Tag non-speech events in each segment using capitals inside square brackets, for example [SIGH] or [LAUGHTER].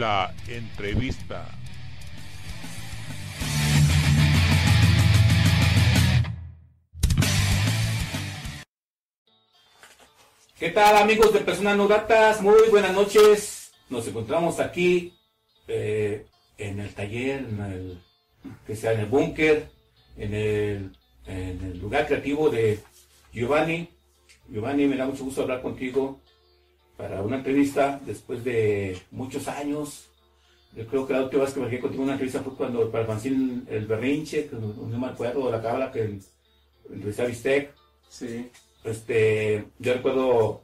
La entrevista. ¿Qué tal amigos de Personas No Gratas? Muy buenas noches. Nos encontramos aquí eh, en el taller, en el, que sea en el búnker, en el, en el lugar creativo de Giovanni. Giovanni, me da mucho gusto hablar contigo para una entrevista después de muchos años. Yo creo que la última vez que me contigo una entrevista fue cuando para Francine el Berrinche, que no, no me acuerdo de la cábala que entrevisté a Bistec. Sí. Este, yo recuerdo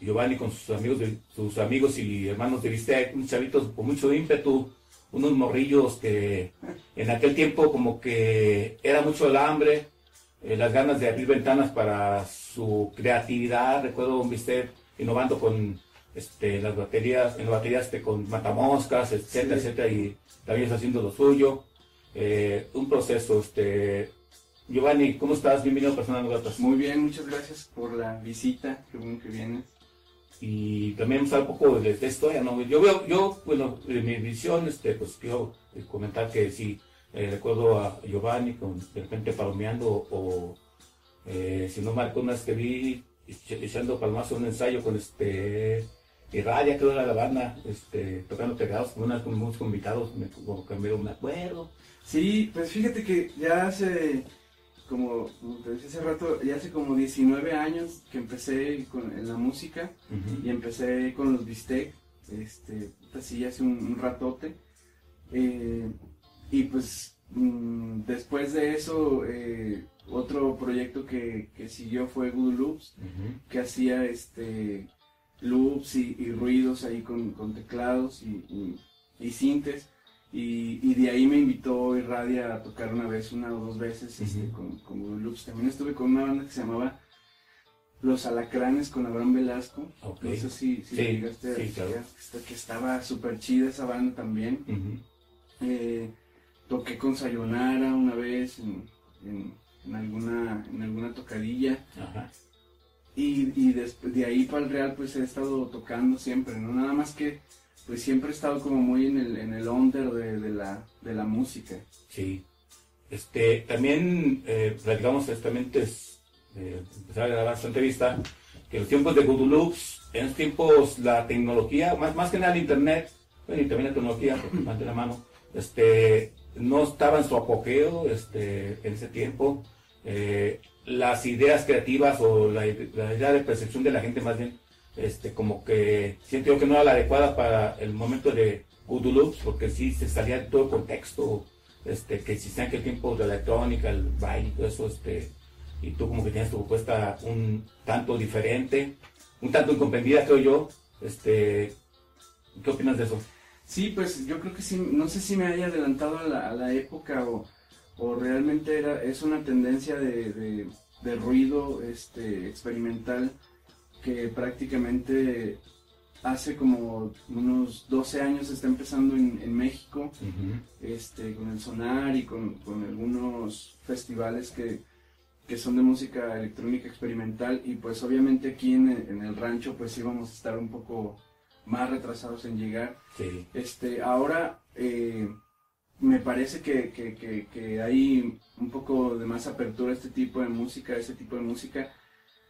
Giovanni con sus amigos, de- sus amigos y hermanos de Bistec, unos chavitos con mucho ímpetu, unos morrillos que en aquel tiempo como que era mucho el hambre, eh, las ganas de abrir ventanas para su creatividad. Recuerdo un Bistec innovando con este, las baterías, en las baterías este, con matamoscas, etcétera, Sí. etcétera, y también está haciendo lo suyo. Eh, un proceso, este, Giovanni, ¿cómo estás? Bienvenido a No Gratas. Muy bien, muchas gracias por la visita. Qué bueno que vienes. y también vamos a hablar un poco de, de historia, ¿no? Yo veo, yo, bueno, en mi visión, este, pues quiero eh, comentar que sí, eh, recuerdo a Giovanni con, de repente palomeando o, eh, si no marco unas que vi echando palomazo en un ensayo con este, Irradia, creo era la banda, este, tocando pegados con unas con muchos invitados, me, como que me, acuerdo. Sí, pues fíjate que ya hace, como, como te decía hace rato, ya hace como 19 años que empecé con, en la música y empecé con los bistec, este, así hace un, un ratote. Eh, y pues mm, después de eso, eh, otro proyecto que, que siguió fue Good Loops. Que hacía este loops y, y ruidos ahí con, con teclados y, y, y sintes. Y, y de ahí me invitó Irradia a tocar una vez, una o dos veces este, con, con Voodoo Loops. También estuve con una banda que se llamaba Los Alacranes con Abraham Velasco. Ok. No sé si, si Sí, llegaste a sí, claro. que, estaba súper chida esa banda también. Eh, toqué con Sayonara una vez en, en- en alguna, en alguna tocadilla. Ajá. Y, y de ahí para el Real pues he estado tocando siempre, ¿no? Nada más que pues siempre he estado como muy en el, en el under de, de la, de la música. Sí. Este, también eh, platicamos justamente es, eh, empezar a grabar esta entrevista, que los tiempos de Google Loops, en los tiempos la tecnología, más, más que nada el internet, bueno, y también la tecnología, porque [LAUGHS] de la mano, este, no estaba en su apogeo este, en ese tiempo. Eh, las ideas creativas o la, la idea de percepción de la gente más bien, este, como que siento yo que no era la adecuada para el momento de Good Loops, porque sí se salía de todo el contexto este, que existía en aquel tiempo de la electrónica, el baile y todo eso, este, y tú como que tienes tu propuesta un tanto diferente, un tanto incomprendida creo yo, este, ¿qué opinas de eso? Sí, pues yo creo que sí, no sé si me haya adelantado a la, a la época o, o realmente era, es una tendencia de, de- de ruido este, experimental que prácticamente hace como unos 12 años está empezando en, en México. este, con el sonar y con, con algunos festivales que, que son de música electrónica experimental y pues obviamente aquí en, el- en el rancho pues íbamos a estar un poco más retrasados en llegar. Sí, Este, ahora eh, me parece que, que- que- que hay un poco de más apertura a este tipo de música, a este tipo de música.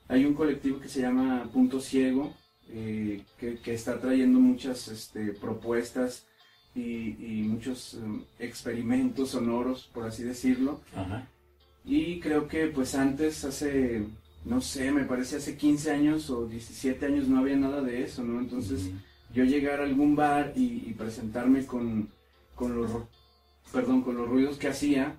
Hay un colectivo que se llama Punto Ciego, eh, que, que está trayendo muchas este, propuestas y, y muchos em, experimentos sonoros, por así decirlo. ajá, Y creo que pues antes, hace, no sé, me parece hace 15 años o 17 años no había nada de eso, ¿no? Entonces yo llegar a algún bar y, y presentarme con, con los perdón, con los ruidos que hacía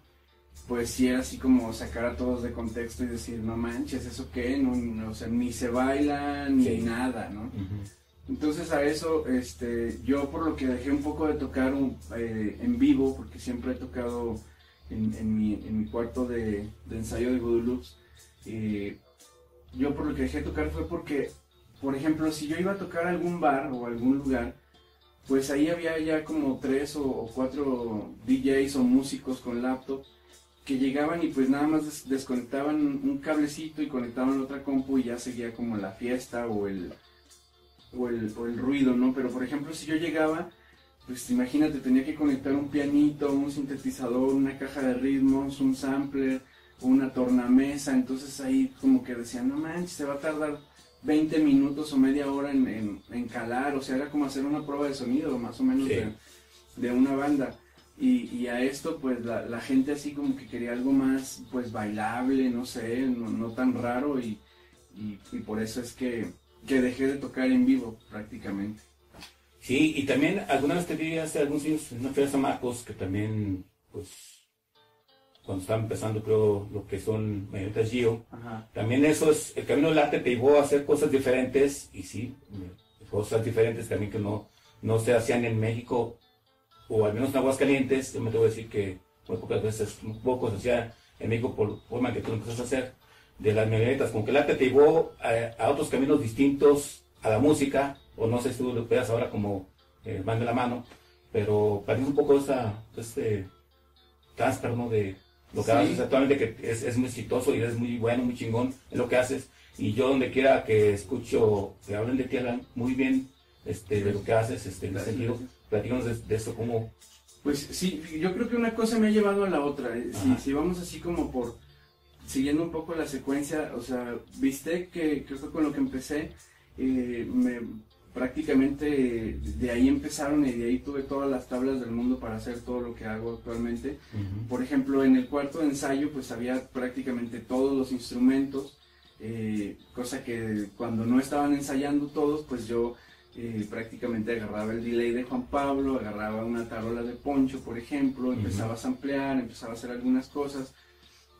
pues sí era así como sacar a todos de contexto y decir, no manches, ¿eso qué? No, o sea, ni se baila ni Sí. nada, ¿no? Entonces a eso, este, yo por lo que dejé un poco de tocar un- eh, en vivo, porque siempre he tocado en, en mi, en mi cuarto de, de ensayo de Voodoo Loops, eh, yo por lo que dejé de tocar fue porque, por ejemplo, si yo iba a tocar a algún bar o algún lugar, pues ahí había ya como tres o, cuatro DJs o músicos con laptop que llegaban y pues nada más des- desconectaban un cablecito y conectaban otra compu y ya seguía como la fiesta o el, o el, o el ruido, ¿no? Pero por ejemplo, si yo llegaba, pues imagínate, tenía que conectar un pianito, un sintetizador, una caja de ritmos, un sampler, una tornamesa, entonces ahí como que decían, no manches, se va a tardar 20 minutos o media hora en, en- en calar, o sea, era como hacer una prueba de sonido, más o menos, Sí. de, de una banda. Y, y a esto, pues la, la gente así como que quería algo más, pues bailable, no sé, no, no tan raro, y, y, y por eso es que, que dejé de tocar en vivo prácticamente. Sí, y también alguna vez te vi hace algunos años en una San Marcos que también, pues, cuando estaba empezando, creo, lo que son marionetas Gio, Ajá. también eso es, el camino del arte te llevó a hacer cosas diferentes, y sí, cosas diferentes también que no, no se hacían en México, o al menos en Aguascalientes, yo me tengo que decir que muy pocas veces, muy poco se hacía en México por forma que tú lo empezaste a hacer, de las marionetas, como que el arte te llevó a, a otros caminos distintos a la música, o no sé si tú lo veas ahora como eh, van de la mano, pero parece un poco esa, este transfer, ¿no? De lo que Sí. haces actualmente, que es, es muy exitoso y eres muy bueno, muy chingón en lo que haces, y yo donde quiera que escucho que hablen de ti, hablan muy bien este, de lo que haces, este, en ese sentido, platícanos de, de eso, cómo... Pues sí, yo creo que una cosa me ha llevado a la otra. eh, Si, si vamos así como por siguiendo un poco la secuencia, o sea, viste que, que fue con lo que empecé, eh, me, prácticamente de ahí empezaron y de ahí tuve todas las tablas del mundo para hacer todo lo que hago actualmente. Por ejemplo, en el cuarto de ensayo pues había prácticamente todos los instrumentos, eh, cosa que cuando no estaban ensayando todos pues yo eh, prácticamente agarraba el delay de Juan Pablo, agarraba una tarola de Poncho por ejemplo, empezaba a samplear, empezaba a hacer algunas cosas.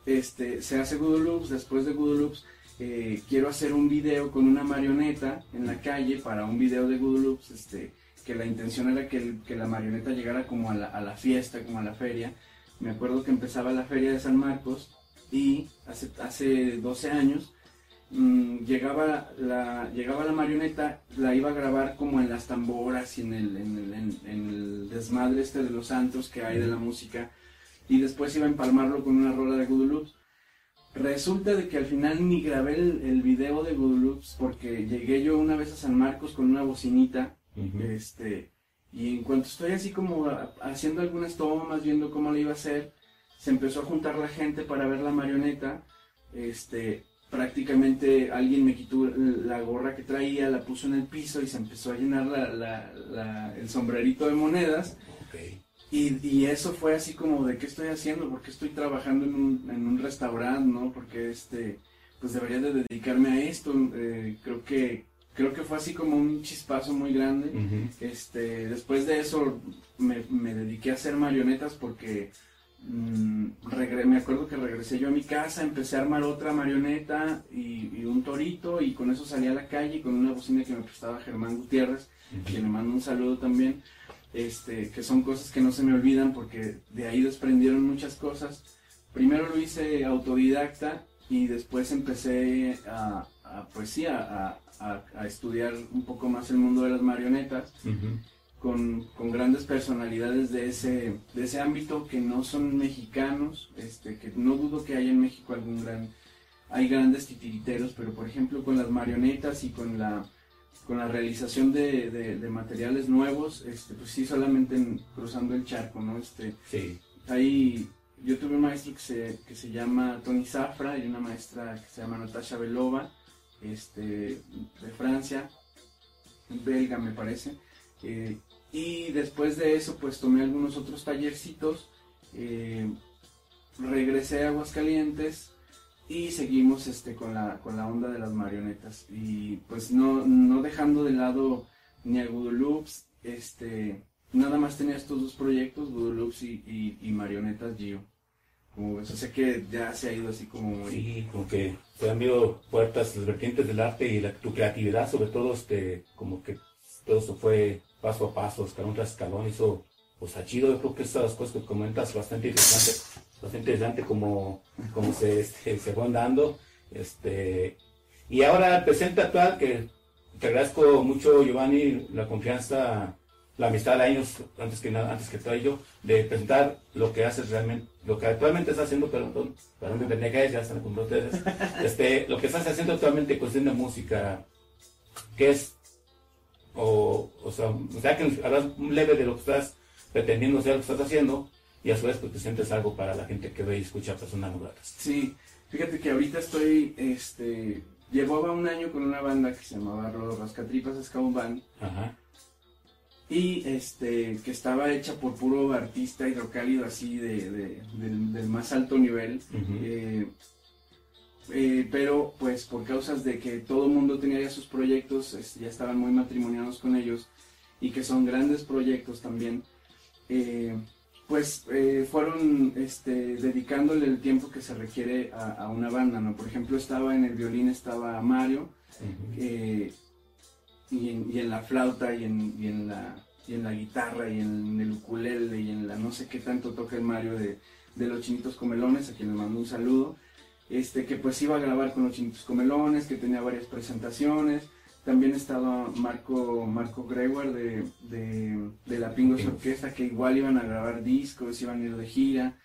Este, se hace Voodoo Loops, después de Voodoo Loops eh, quiero hacer un video con una marioneta en la calle para un video de Voodoo Loops, este, que la intención era que, el- que la marioneta llegara como a la, a la fiesta, como a la feria. Me acuerdo que empezaba la feria de San Marcos y hace, hace 12 años mm, llegaba, la, llegaba la marioneta, la iba a grabar como en las tamboras y en el, en el, en- en el desmadre este de los santos que hay de la música y después iba a empalmarlo con una rola de Voodoo Loops. Resulta de que al final ni grabé el, el video de Voodoo Loops porque llegué yo una vez a San Marcos con una bocinita este, y en cuanto estoy así como a- haciendo algunas tomas, viendo cómo le iba a hacer, se empezó a juntar la gente para ver la marioneta. Este, prácticamente alguien me quitó la gorra que traía, la puso en el piso y se empezó a llenar la- la- la- el sombrerito de monedas. Y, y eso fue así como de qué estoy haciendo, porque estoy trabajando en un, en un restaurante, ¿no? Porque este, pues debería de dedicarme a esto. eh, creo que creo que fue así como un chispazo muy grande. Este, después de eso me, me dediqué a hacer marionetas porque mm, regre- me acuerdo que regresé yo a mi casa, empecé a armar otra marioneta y, y un torito y con eso salí a la calle con una bocina que me prestaba Germán Gutiérrez, que le mando un saludo también, este, que son cosas que no se me olvidan porque de ahí desprendieron muchas cosas. Primero lo hice autodidacta y después empecé a, a, pues sí, a, a- estudiar un poco más el mundo de las marionetas con, con grandes personalidades de ese, de ese ámbito que no son mexicanos, este, que no dudo que haya en México algún gran, hay grandes titiriteros, pero por ejemplo con las marionetas y con la, con la realización de, de- de materiales nuevos, este, pues sí solamente en- cruzando el charco, ¿no? Este, Sí. Ahí yo tuve un maestro que se, que se llama Tony Zafra y una maestra que se llama Natasha Belova, este, de Francia, belga me parece. Eh, y después de eso pues tomé algunos otros tallercitos, eh, regresé a Aguascalientes y seguimos este, con, la, con la onda de las marionetas. Y pues no, no dejando de lado ni a Voodoo Loops, este, nada más tenía estos dos proyectos, Voodoo Loops y, y, Marionetas Gio. como ves? O que ya se ha ido así como. Sí, como que se han ido puertas, las vertientes del arte y la, tu creatividad, sobre todo, este, como que todo eso fue paso a paso, escalón tras escalón, hizo, pues a chido, yo creo que esas cosas que comentas bastante interesante, bastante interesante como, como se, este, se van dando, este, y ahora presente actual, que te agradezco mucho, Giovanni, la confianza, la amistad de años, antes que nada, antes que todo ello, de presentar lo que haces realmente, lo que actualmente estás haciendo, perdón, perdón que tenía que ya están con ustedes, [LAUGHS] este, lo que estás haciendo actualmente en cuestión de música, que es, o, o sea, o sea que hablas un leve de lo que estás pretendiendo ser, lo que estás haciendo, y a su vez pues te sientes algo para la gente que ve y escucha personas no gratas. Sí, fíjate que ahorita estoy, este, llevaba un año con una banda que se llamaba Rodo Rascatripas Scout Band, Ajá. y este, que estaba hecha por puro artista hidrocálido así de, de- del, del más alto nivel. Eh, eh, pero pues por causas de que todo el mundo tenía ya sus proyectos, ya estaban muy matrimoniados con ellos y que son grandes proyectos también, eh, pues eh, fueron este, dedicándole el tiempo que se requiere a, a una banda, ¿no? Por ejemplo, estaba en el violín, estaba Mario, eh, y, en, y en la flauta y en, y en la y en la guitarra y en el ukulele y en la no sé qué tanto toca el Mario de, de los Chinitos Comelones, a quien le mando un saludo, este que pues iba a grabar con los Chinitos Comelones, que tenía varias presentaciones, también estaba Marco, Marco de, de, de la Pingos. Orquesta, que igual iban a grabar discos, iban a ir de gira,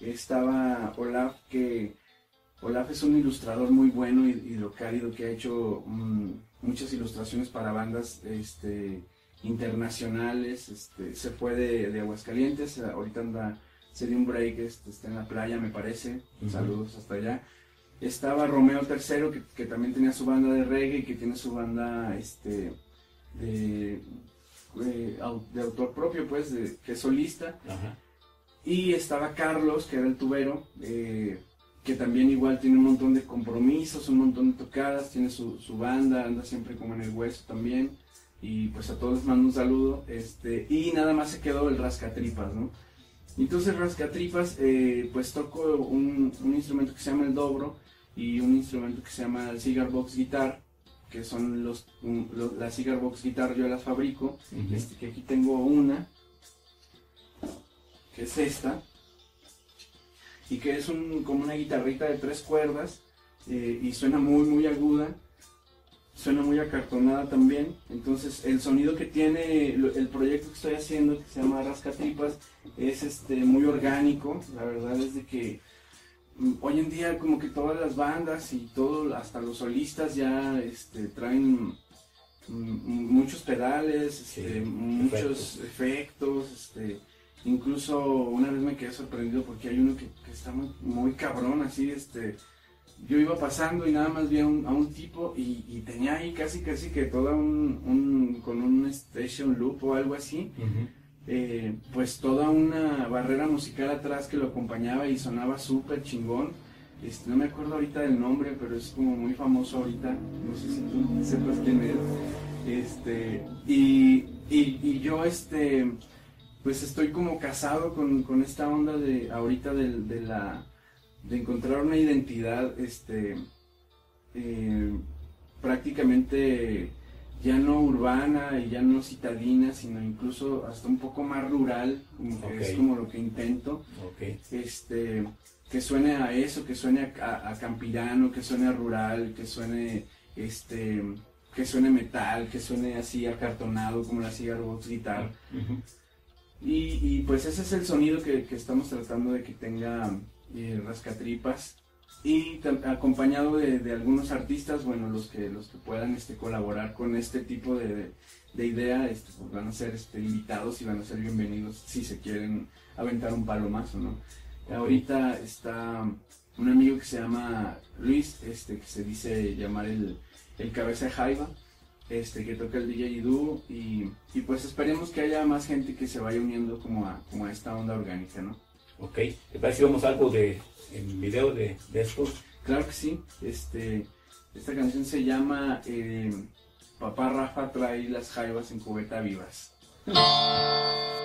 estaba Olaf que Olaf es un ilustrador muy bueno y hidrocálido que ha hecho mm, muchas ilustraciones para bandas este, internacionales. Este, se fue de, de Aguascalientes, ahorita anda, se dio un break, este, está en la playa, me parece. Saludos hasta allá. Estaba Romeo III, que, que también tenía su banda de reggae y que tiene su banda este, de, de au- de autor propio, pues, de, que es solista. Ajá. Y estaba Carlos, que era el tubero, eh, que también igual tiene un montón de compromisos, un montón de tocadas, tiene su, su banda, anda siempre como en el hueso también. Y pues a todos les mando un saludo. Este, y nada más se quedó el rascatripas, ¿no? Entonces rascatripas, eh, pues toco un, un instrumento que se llama el dobro y un instrumento que se llama el cigar box guitar, que son los, un- la cigar box guitar yo las fabrico. Este, que aquí tengo una, que es esta, y que es un, como una guitarrita de tres cuerdas, eh, y suena muy, muy aguda, suena muy acartonada también, entonces el sonido que tiene el proyecto que estoy haciendo, que se llama Rascatripas, es este, muy orgánico, la verdad es de que hoy en día como que todas las bandas y todo, hasta los solistas ya este, traen mm, muchos pedales, este, muchos efectos, este, incluso una vez me quedé sorprendido porque hay uno que, que está muy, muy cabrón, así, este, yo iba pasando y nada más vi a un, a un tipo y, y tenía ahí casi casi que toda un, un- con un station loop o algo así. Eh, pues toda una barrera musical atrás que lo acompañaba y sonaba súper chingón. Este, no me acuerdo ahorita del nombre, pero es como muy famoso ahorita. No sé si tú sepas quién es. Este, y, y, yo, este, pues estoy como casado con, con esta onda de ahorita de, de la de encontrar una identidad, este, eh, prácticamente ya no urbana y ya no citadina, sino incluso hasta un poco más rural, como que es como lo que intento, este, que suene a eso, que suene a, a- a campirano, que suene a rural, que suene, este, que suene metal, que suene así acartonado como la cigar box guitar. Y, y, pues ese es el sonido que, que estamos tratando de que tenga eh, Rascatripas. Y acompañado de, de algunos artistas, bueno, los que, los que puedan este, colaborar con este tipo de, de idea, este, pues van a ser este, invitados y van a ser bienvenidos si se quieren aventar un palomazo, ¿no? Ahorita está un amigo que se llama Luis, este, que se dice llamar el, el cabeza de Jaiba, este, que toca el DJ Idu y, y pues esperemos que haya más gente que se vaya uniendo como a, como a esta onda orgánica, ¿no? Ok. ¿Te parece si vemos algo de, en video de, de esto? Claro que sí, este, esta canción se llama eh, Papá Rafa trae las jaivas en cubeta vivas. [LAUGHS]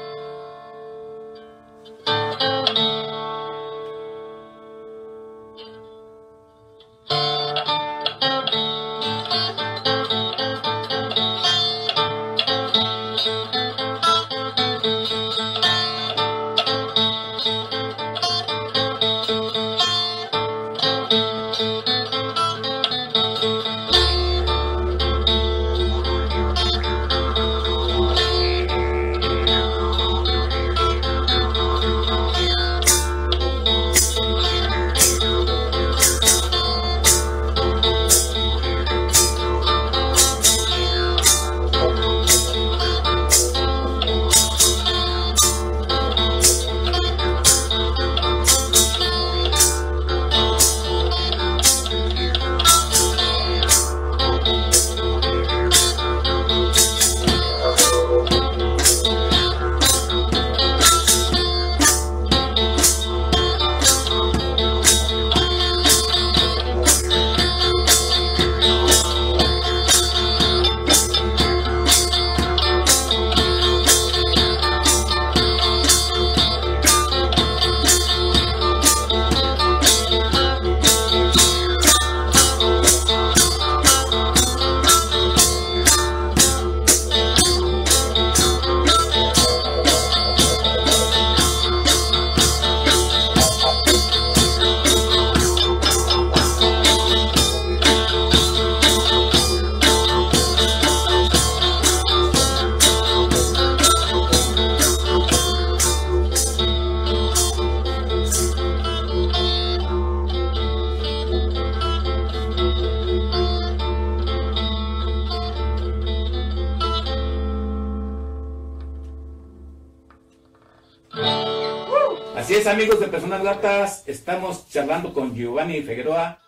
Así es, amigos de Personas Gratas, estamos charlando con Giovanni Figueroa.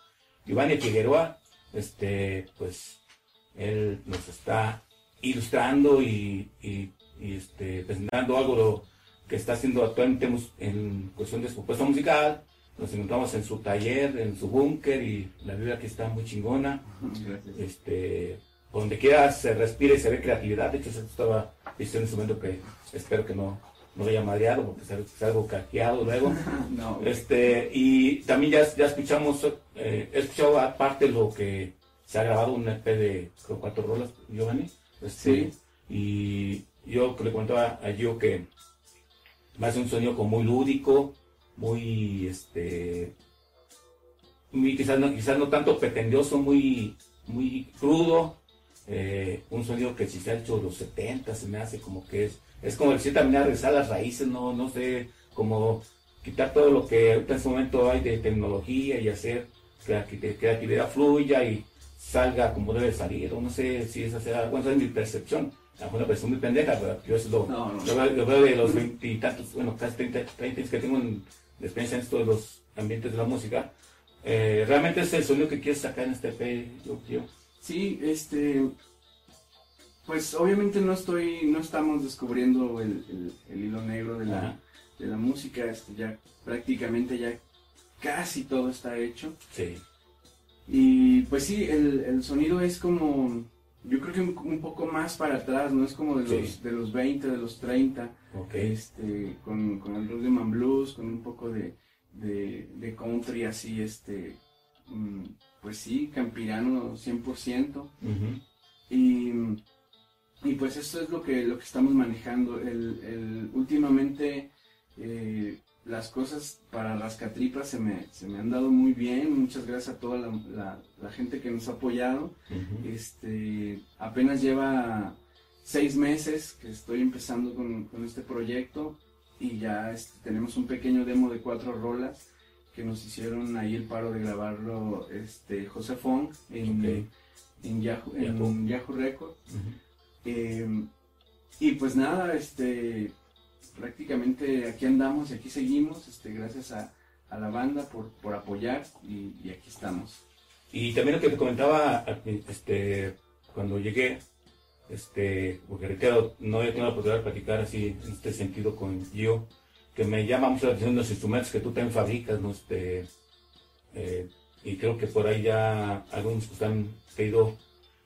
Giovanni Figueroa, este, pues, él nos está ilustrando y, y, y, este, presentando algo que está haciendo actualmente en cuestión de su propuesta musical. Nos encontramos en su taller, en su búnker y la vida aquí está muy chingona. Gracias. Este, donde quiera se respira y se ve creatividad. De hecho, se estaba diciendo en ese momento que espero que no, no lo haya madreado porque es- es algo caqueado luego. [LAUGHS] No, Este, y también ya, ya escuchamos, eh, he escuchado aparte lo que se ha grabado un EP de creo, cuatro rolas, Giovanni. Este, Sí. Y yo le comentaba a Gio que a ser un sonido como muy lúdico, muy, este, muy, quizás no, quizás no tanto pretendioso, muy, muy crudo. eh, un sonido que si se ha hecho los 70 se me hace como que es, es como decir también a regresar a las raíces, no, no sé, como quitar todo lo que ahorita en este momento hay de tecnología y hacer que la cre- creatividad fluya y salga como debe salir, o no sé si esa sea, bueno, esa es mi percepción, a lo mejor una percepción muy pendeja, pero yo eso lo, No, no. lo veo, lo veo de los veintitantos, bueno, casi 30, 30 años que tengo en, de experiencia en esto de los ambientes de la música, eh, realmente es el sonido que quieres sacar en este EP, yo creo. Sí, este, pues obviamente no estoy, no estamos descubriendo el, el- el hilo negro de la, de la música, este, ya prácticamente ya casi todo está hecho. Sí. Y pues sí, el, el sonido es como, yo creo que un, un poco más para atrás, no es como de Sí. los, de los 20, de los 30, Ok. este, con, con el rhythm and blues, con un poco de, de, de country así, este, mm, pues sí, campirano 100%. Ujú. Y, y pues eso es lo que, lo que estamos manejando. El, el- últimamente eh, las cosas para Rascatripas se me, se me han dado muy bien. Muchas gracias a toda la, la- la gente que nos ha apoyado. Este, apenas lleva seis meses que estoy empezando con, con este proyecto y ya este, tenemos un pequeño demo de cuatro rolas que nos hicieron ahí el paro de grabarlo este, José Fong en, en, Yahoo, en Yahoo. Yahoo Record. Eh, y pues nada, este, prácticamente aquí andamos y aquí seguimos, este, gracias a, a la banda por, por apoyar y, aquí estamos. Y también lo que te comentaba este, cuando llegué, este, porque reitero, no he tenido la oportunidad de platicar así en este sentido con Gio, que me llama mucho la atención los instrumentos que tú también fabricas, ¿no? Este, eh, y creo que por ahí ya algunos pues han pedido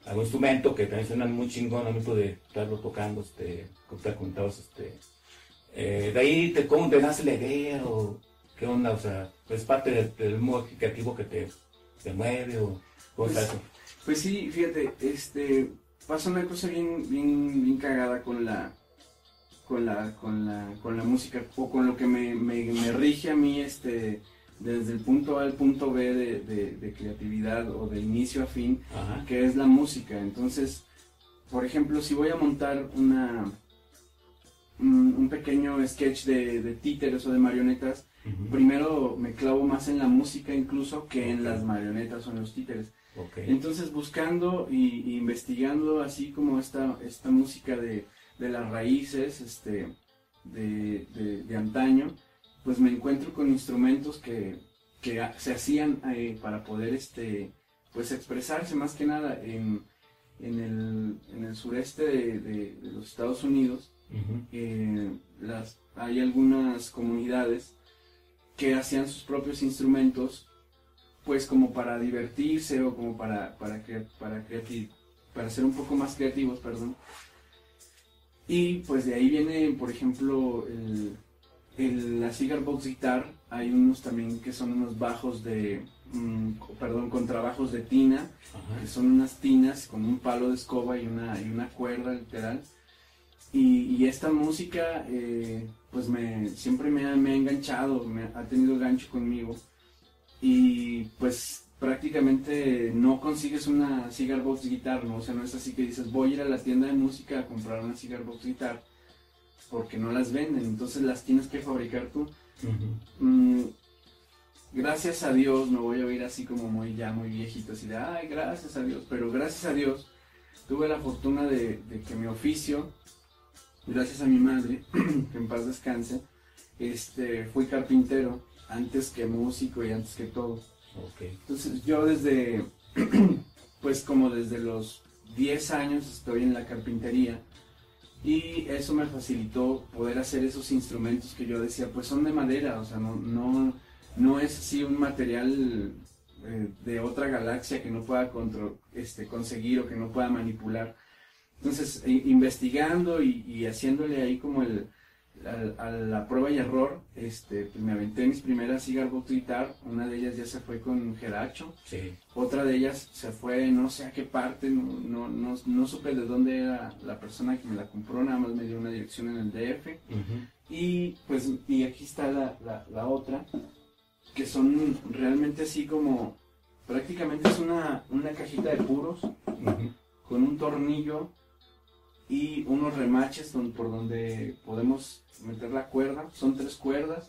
algún instrumento que también suenan muy chingón al momento de estarlo tocando, este, como te comentabas, este, eh, de ahí te, ¿cómo te nace la idea o qué onda? O sea, es parte del, del modo creativo que te, te mueve o Pues? Pues sí, fíjate, este pasa una cosa bien, bien, bien cagada con la con la, con la, con la música o con lo que me, me, me rige a mí este desde el punto A al punto B de, de- de creatividad o de inicio a fin, Ajá. que es la música. Entonces, por ejemplo, si voy a montar una un, pequeño sketch de, de títeres o de marionetas, primero me clavo más en la música incluso que en las marionetas o en los títeres. Entonces buscando y, y investigando así como esta, esta música de, de las raíces este, de- de antaño, pues me encuentro con instrumentos que, que se hacían eh, para poder este, pues expresarse más que nada en, en, el, en el sureste de, de- de los Estados Unidos. Eh, las, hay algunas comunidades que hacían sus propios instrumentos pues como para divertirse o como para para para creati- para ser un poco más creativos perdón y pues de ahí viene por ejemplo el, el- la cigar box guitar hay unos también que son unos bajos de mm, perdón contrabajos de tina Ajá. que son unas tinas con un palo de escoba y una, y una cuerda literal. Y, y esta música, eh, pues me, siempre me ha, me ha enganchado, me ha tenido gancho conmigo. Y pues prácticamente no consigues una cigar box guitar, ¿no? O sea, no es así que dices, voy a ir a la tienda de música a comprar una cigar box guitar, porque no las venden, entonces las tienes que fabricar tú. Mm, gracias a Dios, me voy a oír así como muy ya muy viejito, así de, ay, gracias a Dios, pero gracias a Dios tuve la fortuna de, de que mi oficio, gracias a mi madre, [CLEARS THROAT] que en paz descanse, este, fui carpintero antes que músico y antes que todo. Entonces yo desde, [CLEARS THROAT] pues como desde los 10 años estoy en la carpintería y eso me facilitó poder hacer esos instrumentos que yo decía, pues son de madera, o sea, no, no, no es así un material eh, de otra galaxia que no pueda contro- este, conseguir o que no pueda manipular. Entonces, investigando y, y haciéndole ahí como el, a, la prueba y error, este, pues me aventé mis primeras Cigar Guitar, una de ellas ya se fue con Geracho, Sí. otra de ellas se fue no sé a qué parte, no, no, no, no supe de dónde era la persona que me la compró, nada más me dio una dirección en el DF. Y pues, y aquí está la, la, la otra, que son realmente así como, prácticamente es una, una cajita de puros con un tornillo y unos remaches don- por donde podemos meter la cuerda. Son tres cuerdas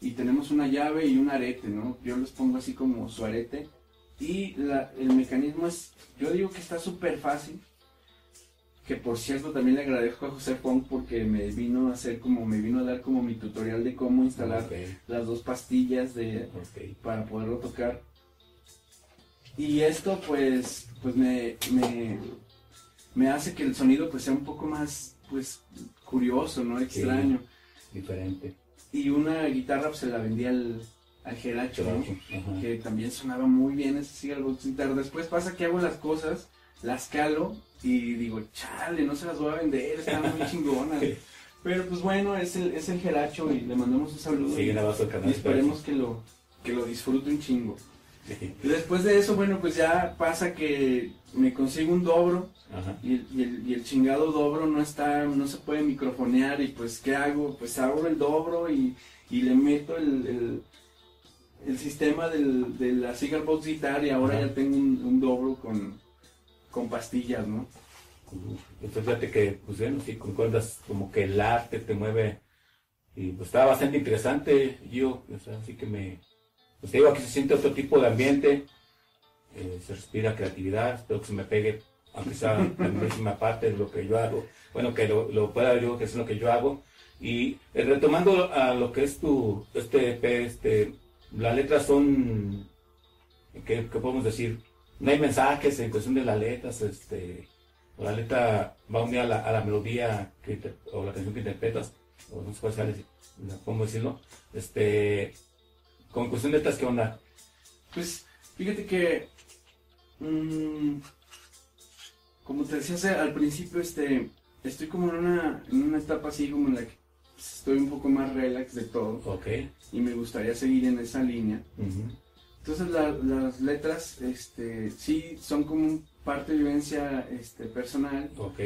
y tenemos una llave y un arete, ¿no? Yo les pongo así como su arete. Y la- el mecanismo es, yo digo que está súper fácil. Que por cierto también le agradezco a José Fong porque me vino a hacer como, me vino a dar como mi tutorial de cómo instalar las dos pastillas de, para poderlo tocar. Y esto pues, pues me, me, me hace que el sonido pues sea un poco más pues curioso, ¿no? Extraño. Diferente. Y una guitarra pues se la vendí al, al Geracho, ¿no? Que también sonaba muy bien ese Box Guitar. Después pasa que hago las cosas, las calo y digo, chale, no se las voy a vender, están muy [LAUGHS] chingonas. Pero pues bueno, es el, es el Geracho y le mandamos un saludo. Sí, y, y esperemos que lo, que lo disfrute un chingo. [LAUGHS] Después de eso, bueno, pues ya pasa que me consigo un dobro Ajá. y el, y el- y el chingado dobro no está, no se puede microfonear y pues ¿qué hago? Pues abro el dobro y, y le meto el, el, sistema del, de la Cigar Box Guitar y ahora Ajá. ya tengo un, un dobro con, con pastillas, ¿no? Entonces fíjate que, pues bueno, sí, concuerdas como que el arte te mueve y pues está bastante interesante, yo, o sea, así que me, pues te digo, aquí se siente otro tipo de ambiente, eh, se respira creatividad, espero que se me pegue, aunque sea la [LAUGHS] misma parte de lo que yo hago, bueno, que lo, lo pueda yo, que es lo que yo hago, y eh, retomando a lo que es tu, este EP, este, las letras son, ¿qué, qué podemos decir? No hay mensajes en cuestión de las letras, este, o la letra va unida a la, a la melodía que o la canción que interpretas, o no sé cuál sea, cómo decirlo, este, con cuestión de letras, ¿qué onda? Pues fíjate que, mm, como te decía hace- al principio, este, estoy como en una, en una etapa así como en la que estoy un poco más relax de todo. Ok, y me gustaría seguir en esa línea. Entonces la- las letras, este, sí son como parte de vivencia, este, personal. Ok,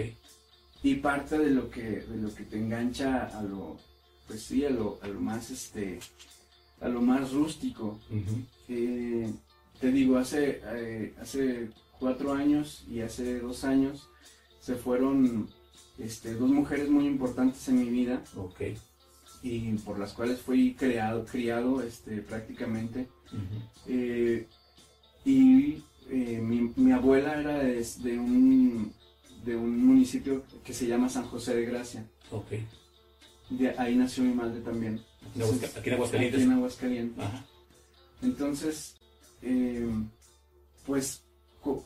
y parte de lo que, de lo que te engancha a lo, pues sí, a lo, a lo más, este, a lo más rústico. Eh, te digo, hace, eh, hace cuatro años y hace dos años se fueron este, dos mujeres muy importantes en mi vida ok, y por las cuales fui creado, criado este, prácticamente. Eh, y mi, mi abuela era de, de un, de un municipio que se llama San José de Gracia. De ahí nació mi madre también. En Aguasca- aquí en Aguascalientes. Aquí en Aguascalientes. ajá, Entonces, eh, pues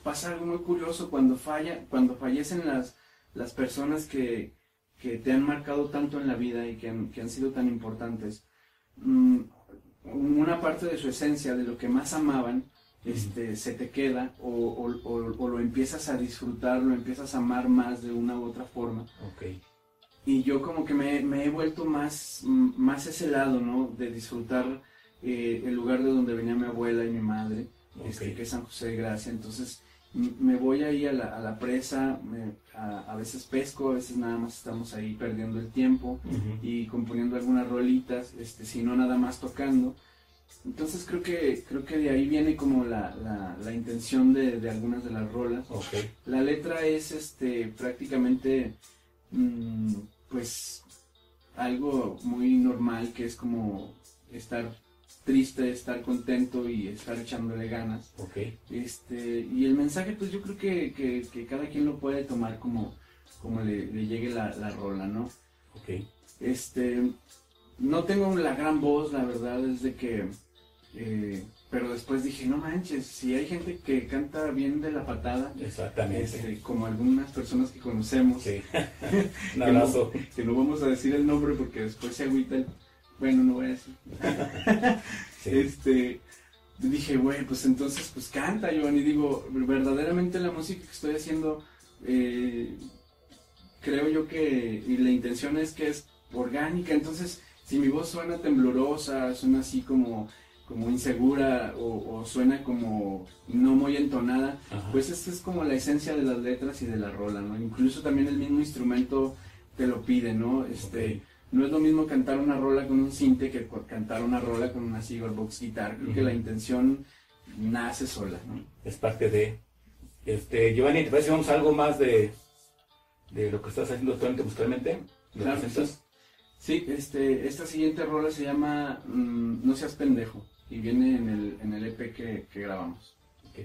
pasa algo muy curioso cuando falla, cuando fallecen las, las personas que, que te han marcado tanto en la vida y que han, que han sido tan importantes. Mm, una parte de su esencia, de lo que más amaban, este, se te queda o, o- o- o lo empiezas a disfrutar, lo empiezas a amar más de una u otra forma. Y yo como que me, me he vuelto más, más ese lado, ¿no? De disfrutar eh, el lugar de donde venía mi abuela y mi madre, este, que es San José de Gracia. Entonces me voy ahí a la, a la presa, me- a, a veces pesco, a veces nada más estamos ahí perdiendo el tiempo y componiendo algunas rolitas, este, si no nada más tocando. Entonces creo que, creo que de ahí viene como la, la, la intención de, de algunas de las rolas. La letra es este prácticamente mm, pues algo muy normal que es como estar triste, estar contento y estar echándole ganas. ok, Este, y el mensaje pues yo creo que, que- que cada quien lo puede tomar como, como le, le llegue la, la rola, ¿no? ok, Este, no tengo la gran voz, la verdad es de que... eh, pero después dije, no manches, si hay gente que canta bien de la patada, Exactamente. este, como algunas personas que conocemos, Sí. [LAUGHS] Un abrazo. que no, que no vamos a decir el nombre porque después se agüita el... Bueno, no voy a decir. [LAUGHS] Sí. Este, dije, güey, pues entonces, pues canta, Joan. Y digo, verdaderamente la música que estoy haciendo, eh, creo yo que, y la intención es que es orgánica. Entonces, si mi voz suena temblorosa, suena así como, como insegura o, o suena como no muy entonada, Ajá. pues esta es como la esencia de las letras y de la rola, ¿no? Incluso también el mismo instrumento te lo pide, ¿no? Este, no es lo mismo cantar una rola con un cinte que cantar una rola con una Seagull Box Guitar. Creo que la intención nace sola, ¿no? es parte de. Este, Giovanni, ¿te parece vamos a algo más de, de lo que estás haciendo actualmente musicalmente? ¿Lo Claro, presentas? Sí, este, esta siguiente rola se llama mm, No seas pendejo y viene en el, en el EP que, que grabamos. Ok.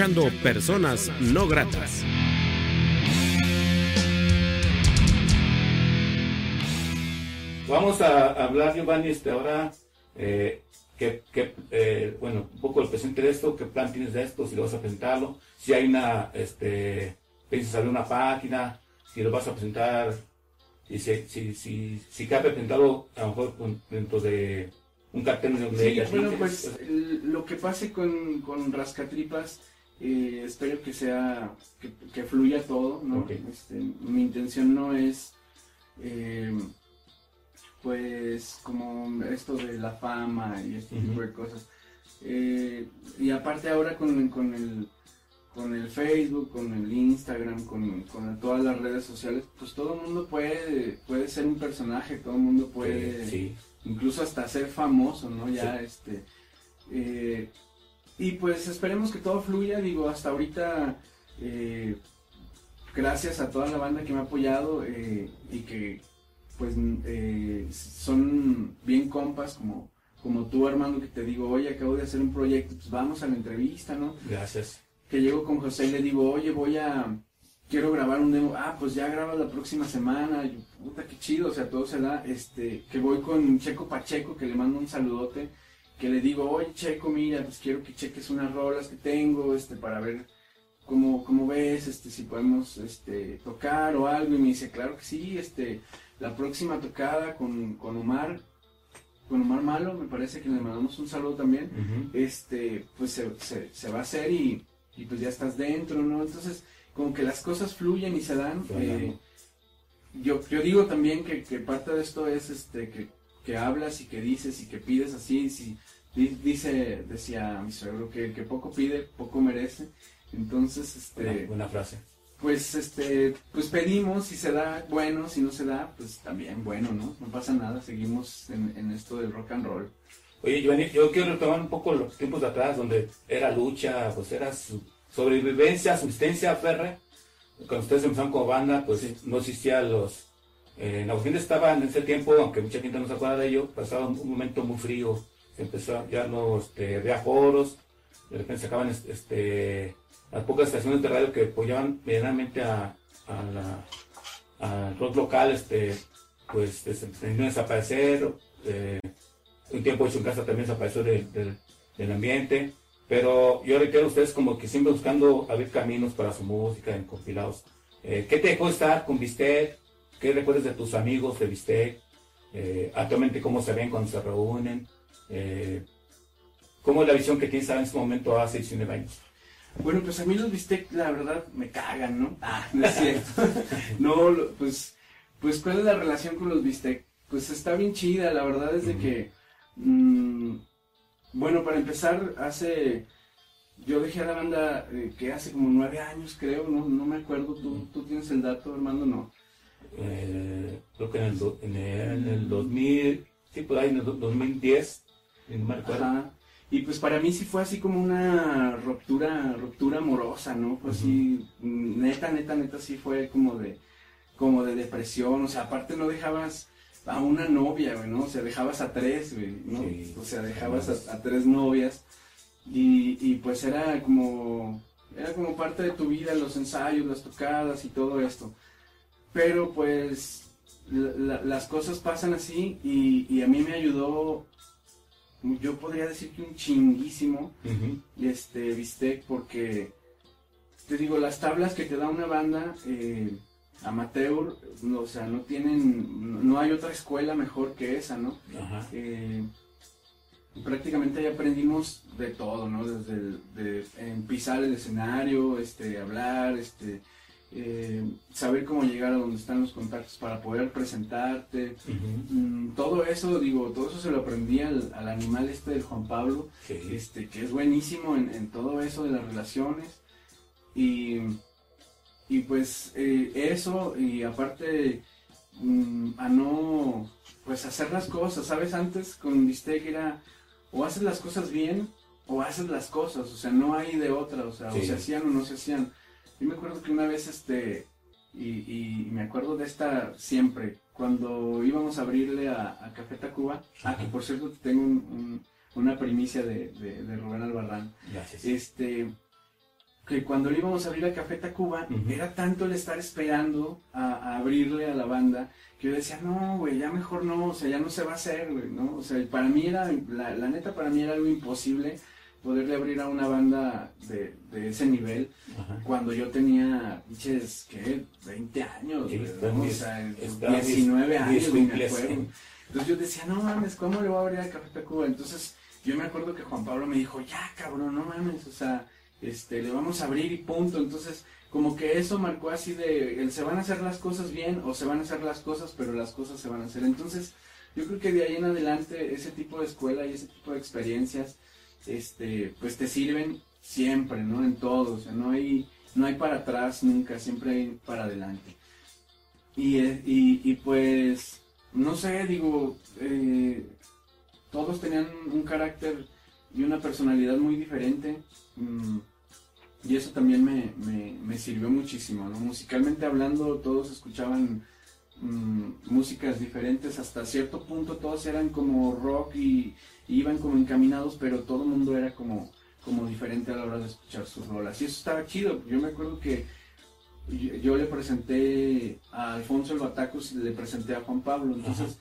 Escuchando Personas No Gratas. Vamos a hablar, Giovanni, este, ahora, eh, qué, qué, eh, bueno, un poco el presente de esto, qué plan tienes de esto, si lo vas a presentarlo, si hay una, este, piensas abrir una página, si lo vas a presentar, y si, si, si, si cabe presentado a lo mejor dentro de un cartel donde Sí, ella bueno, pues el- lo que pase con, con Rascatripas, eh, espero que sea, que, que fluya todo, ¿no? Este, mi intención no es, eh, pues, como esto de la fama y este tipo de cosas. Eh, y aparte ahora con, con el con el Facebook, con el Instagram, con, con todas las redes sociales, pues todo el mundo puede, puede ser un personaje, todo el mundo puede sí, incluso hasta ser famoso, ¿no? Ya, este, y pues esperemos que todo fluya, digo, hasta ahorita, eh, gracias a toda la banda que me ha apoyado eh, y que, pues, eh, son bien compas, como, como tú, Armando, que te digo, oye, acabo de hacer un proyecto, pues vamos a la entrevista, ¿no? gracias. que llego con José y le digo, oye, voy a, quiero grabar un demo, ah, pues ya grabas la próxima semana, y yo, puta, qué chido, o sea, todo se da, este, que voy con Checo Pacheco, que le mando un saludote, que le digo, oye, Checo, mira, pues quiero que cheques unas rolas que tengo, este, para ver cómo, cómo ves, este, si podemos, este, tocar o algo, y me dice, claro que sí, este, la próxima tocada con, con Omar, con Omar Malo, me parece que le mandamos un saludo también, este, pues se, se, se va a hacer y, y pues ya estás dentro, ¿no? Entonces, como que las cosas fluyen y se dan. Eh, yo, yo digo también que, que parte de esto es este que, que hablas y que dices y que pides así, si di- dice, decía mi suegro que el que poco pide, poco merece. Entonces, este, Buena, frase. pues este, pues pedimos, si se da, bueno, si no se da, pues también bueno, ¿no? No pasa nada, seguimos en, en esto del rock and roll. Oye, Giovanni, yo quiero retomar un poco los tiempos de atrás, donde era lucha, pues era su sobrevivencia, subsistencia férrea. Cuando ustedes empezaron como banda, pues no existía los... Eh, Aguascalientes estaba en ese tiempo, aunque mucha gente no se acuerda de ello, pasaba un, momento muy frío. Se empezó, ya no este, había foros, de repente se acaban este, las pocas estaciones de radio que apoyaban medianamente a, a la, al rock local, este, pues se tendrían a desaparecer. eh, un tiempo hecho en casa también desapareció del- ambiente. Pero yo requiero a ustedes como que siempre buscando abrir caminos para su música en compilados. Eh, ¿Qué te dejó estar con Bistec? ¿Qué recuerdas de tus amigos de Bistec? Eh, actualmente cómo se ven cuando se reúnen. Eh, ¿Cómo es la visión que tienes ahora en este momento hace 19 años? Bueno, pues a mí los bistec, la verdad, me cagan, ¿no? Ah, [LAUGHS] no es cierto. [LAUGHS] no, pues, pues, ¿cuál es la relación con los bistec? Pues está bien chida, la verdad es de que, mm, bueno, para empezar, hace, yo dejé a la banda eh, que hace como nueve años, creo, no, no me acuerdo, ¿Tú, tú tienes el dato, Armando, no. Eh, creo que en el, do- en el, en el 2000, sí, por ahí en el do- 2010, si no me recuerdo. Ajá. Y pues para mí sí fue así como una ruptura, ruptura amorosa, ¿no? Fue así, neta, neta, neta, sí fue como de, como de depresión, o sea, aparte no dejabas a una novia, güey, ¿no? O sea, dejabas a tres, güey, ¿no? Sí. O sea, dejabas a, a tres novias y, y pues era como, era como parte de tu vida, los ensayos, las tocadas y todo esto. Pero pues la- la- las cosas pasan así y, y a mí me ayudó, yo podría decir que un chinguísimo, este bistec porque te digo las tablas que te da una banda eh, amateur no, o sea no tienen no hay otra escuela mejor que esa no. Eh, prácticamente ahí aprendimos de todo no desde el, de, en pisar el escenario este hablar este eh, saber cómo llegar a donde están los contactos para poder presentarte. Mm, todo eso digo todo eso se lo aprendí al, al animal este del Juan Pablo este, que es buenísimo en, en todo eso de las relaciones. Y, y pues eh, eso, y aparte mm, a no, pues hacer las cosas, ¿sabes? Antes con Bistec era o haces las cosas bien o haces las cosas, o sea, no hay de otra, o sea, Sí. o se hacían o no se hacían. Yo me acuerdo que una vez, este, y, y me acuerdo de esta siempre, cuando íbamos a abrirle a, a Café Tacuba, ah, que por cierto tengo un- un- una primicia de, de, de Rubén Albarrán, Gracias. este, que cuando le íbamos a abrir a Café Tacuba, Ujú. era tanto el estar esperando a, a abrirle a la banda, que yo decía, no, güey, ya mejor no, o sea, ya no se va a hacer, güey, ¿no? O sea, para mí era, la, la neta, para mí era algo imposible poderle abrir a una banda de, de ese nivel Ajá. cuando yo tenía, pinches, ¿qué? 20 años, ¿no? o sea, están 19 diez- años, me acuerdo. Entonces yo decía, no mames, ¿cómo le voy a abrir a Café Tacuba? Entonces yo me acuerdo que Juan Pablo me dijo, ya cabrón, no mames, o sea, este, le vamos a abrir y punto. Entonces, como que eso marcó así de, el se van a hacer las cosas bien o se van a hacer las cosas, pero las cosas se van a hacer. Entonces, yo creo que de ahí en adelante ese tipo de escuela y ese tipo de experiencias, este, pues te sirven siempre, ¿no? En todo, o sea, no hay, no hay para atrás nunca, siempre hay para adelante. Y, eh, y, pues, no sé, digo, eh, todos tenían un carácter y una personalidad muy diferente. mm, y eso también me, me, me sirvió muchísimo, ¿no? Musicalmente hablando, todos escuchaban mm, músicas diferentes, hasta cierto punto todos eran como rock y, y iban como encaminados, pero todo el mundo era como, como diferente a la hora de escuchar sus rolas. Y eso estaba chido. Yo me acuerdo que yo, yo le presenté a Alfonso el Batacus y le presenté a Juan Pablo. Entonces,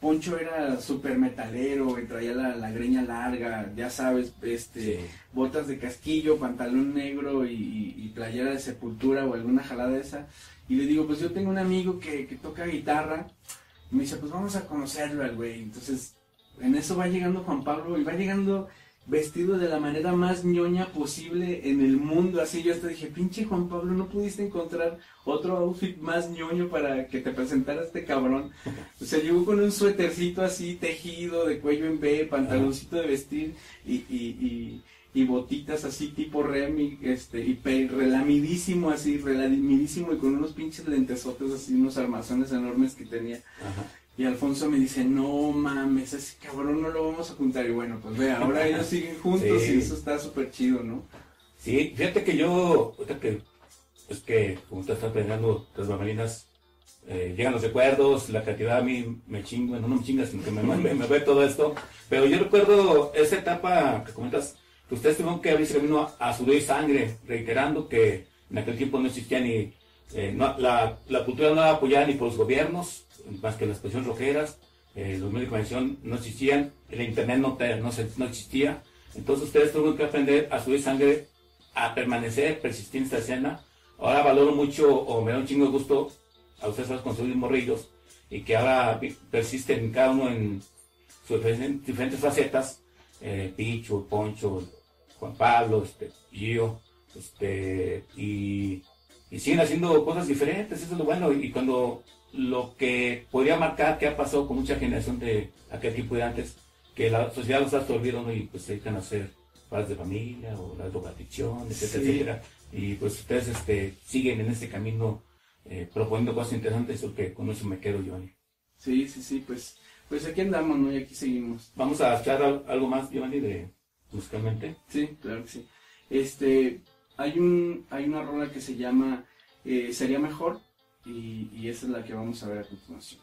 Poncho era súper metalero, y traía la, la greña larga, ya sabes, este, botas de casquillo, pantalón negro y, y- y playera de sepultura o alguna jalada esa. Y le digo, pues yo tengo un amigo que, que toca guitarra. Y me dice, pues vamos a conocerlo al güey. Entonces, en eso va llegando Juan Pablo y va llegando vestido de la manera más ñoña posible en el mundo. Así yo hasta dije, pinche Juan Pablo, ¿no pudiste encontrar otro outfit más ñoño para que te presentara este cabrón? [LAUGHS] O sea, llegó con un suétercito así tejido, de cuello en B, pantaloncito de vestir y, y, y, y botitas así tipo Remy, este, y relamidísimo así, relamidísimo y con unos pinches lentesotes así, unos armazones enormes que tenía. Y Alfonso me dice, no mames, ese cabrón no lo vamos a juntar. Y bueno, pues ve, ahora ellos [LAUGHS] siguen juntos Sí. y eso está súper chido, ¿no? Sí, fíjate que yo, que, es que como usted está aprendiendo las bambalinas, eh, llegan los recuerdos, la creatividad a mí me chingo, no, no me chinga, sino que me, me, me ve todo esto. Pero yo recuerdo esa etapa que comentas, que ustedes tuvieron que abrirse camino a, a sudor y sangre, reiterando que en aquel tiempo no existía ni, eh, no- la, la cultura no era apoyada ni por los gobiernos, más que las expresiones rojeras, eh, los medios de comunicación no existían, el internet no, no, existía. Entonces ustedes tuvieron que aprender a subir sangre, a permanecer, persistir en esta escena. Ahora valoro mucho, o me da un chingo de gusto, a ustedes a construir morrillos, y que ahora persisten cada uno en sus diferen- diferentes facetas, eh, Picho, Poncho, Juan Pablo, este, Gio, este, y, y siguen haciendo cosas diferentes, eso es lo bueno, y cuando lo que podría marcar que ha pasado con mucha generación de aquel tipo de antes, que la sociedad los ha absorbido y pues se dedican a hacer padres de familia o la drogadicción, etcétera, Sí. etcétera. Y pues ustedes este, siguen en este camino eh, proponiendo cosas interesantes, porque con eso me quedo yo. Sí, sí, sí, pues, pues aquí andamos, ¿no? Y aquí seguimos. Vamos a al- algo más, Giovanni, de musicalmente. Sí, claro que sí. Este, hay un, hay una rola que se llama eh, Sería Mejor y, esa es la que vamos a ver a continuación.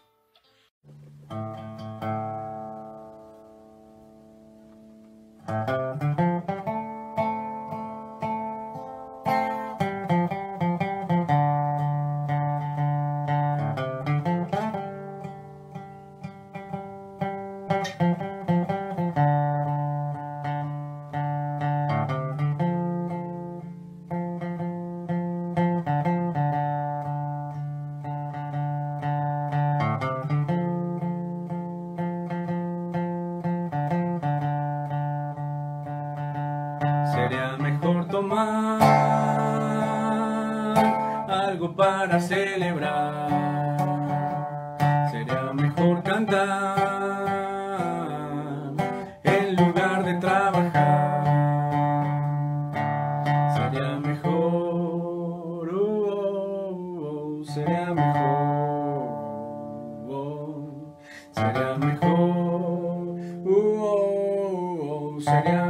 Oh,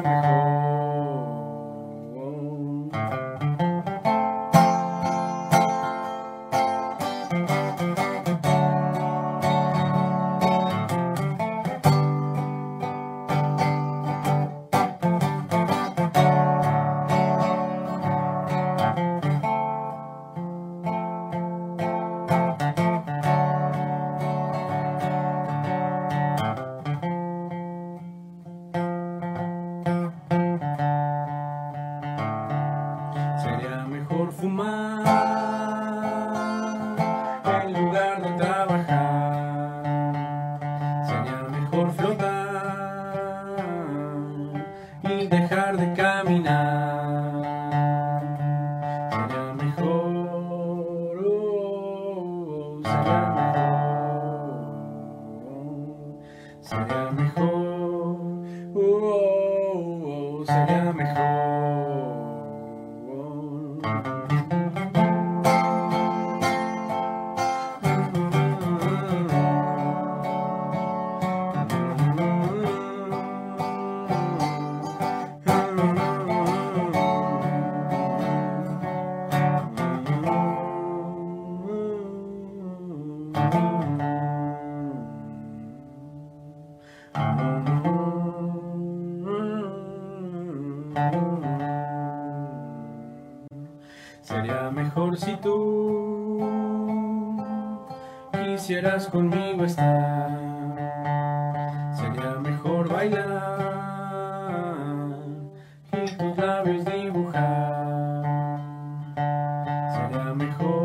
Sería mejor